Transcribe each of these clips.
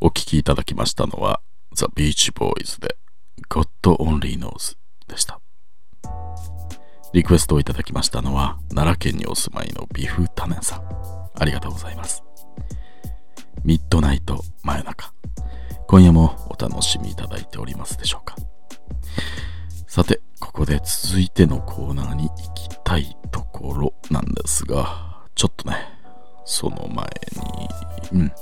お聴きいただきましたのは The Beach Boys で God Only Knows でした。リクエストをいただきましたのは奈良県にお住まいのビフタネンさん。ありがとうございます。ミッドナイト真夜中。今夜もお楽しみいただいておりますでしょうか。さて、ここで続いてのコーナーに行きたいところなんですが、ちょっとね、その前に、うん。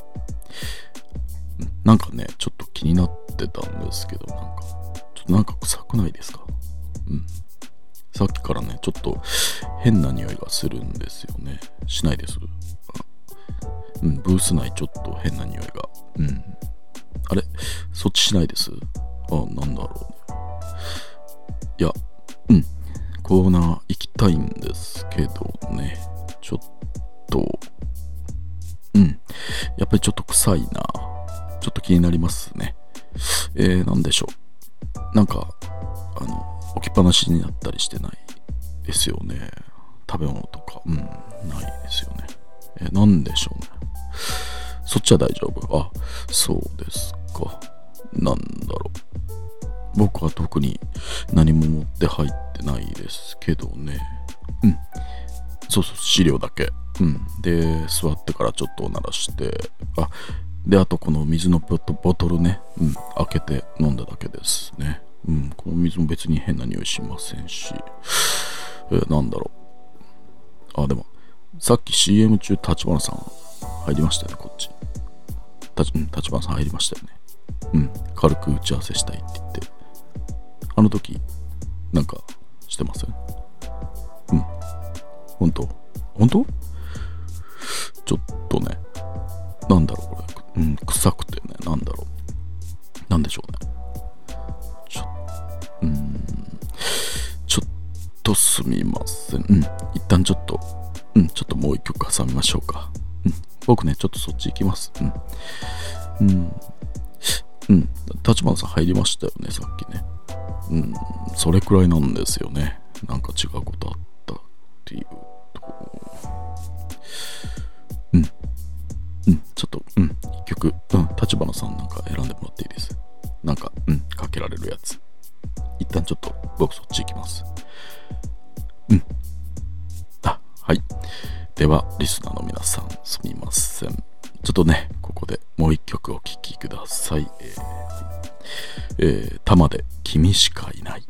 なんかね、ちょっと気になってたんですけど、なんか、ちょっとなんか臭くないですか？うん。さっきからね、ちょっと変な匂いがするんですよね。しないです？うん、ブース内ちょっと変な匂いが。うん。あれ？そっちしないです？あ、なんだろう。いや、うん。コーナー行きたいんですけどね。ちょっと、うん。やっぱりちょっと臭いな。ちょっと気になりますね。えー、なんでしょう。なんか、あの、置きっぱなしになったりしてないですよね。食べ物とか。うん、ないですよね。えー、なんでしょうね。そっちは大丈夫。あ、そうですか。なんだろう。僕は特に何も持って入ってないですけどね。うん。そうそう、資料だけ。うん。で、座ってからちょっとおならして、あ、で、あとこの水のボトルね、うん、開けて飲んだだけですね。うん、この水も別に変な匂いしませんし、え、なんだろう。あ、でも、さっき CM 中、立花さん入りましたよね、こっち。立花さん入りましたよね。うん、軽く打ち合わせしたいって言って。あの時、なんか、してません？うん。本当？本当？ちょっとね、なんだろう、うん、臭くてね、なんだろう。なんでしょうね。ちょ、うん、ちょっとすみません。うん、一旦ちょっと、うん、ちょっともう一曲挟みましょうか。うん、僕ね、ちょっとそっち行きます。うん。うん。うん。立花さん入りましたよね、さっきね。うん。それくらいなんですよね。なんか違うことあって曲、うん。立花さんなんか選んでもらっていいです。なんか、うん。かけられるやつ。一旦ちょっと僕そっち行きます。うん。あ、はい。では、リスナーの皆さん、すみません。ちょっとね、ここでもう一曲お聴きください。えー、えー、玉で君しかいない。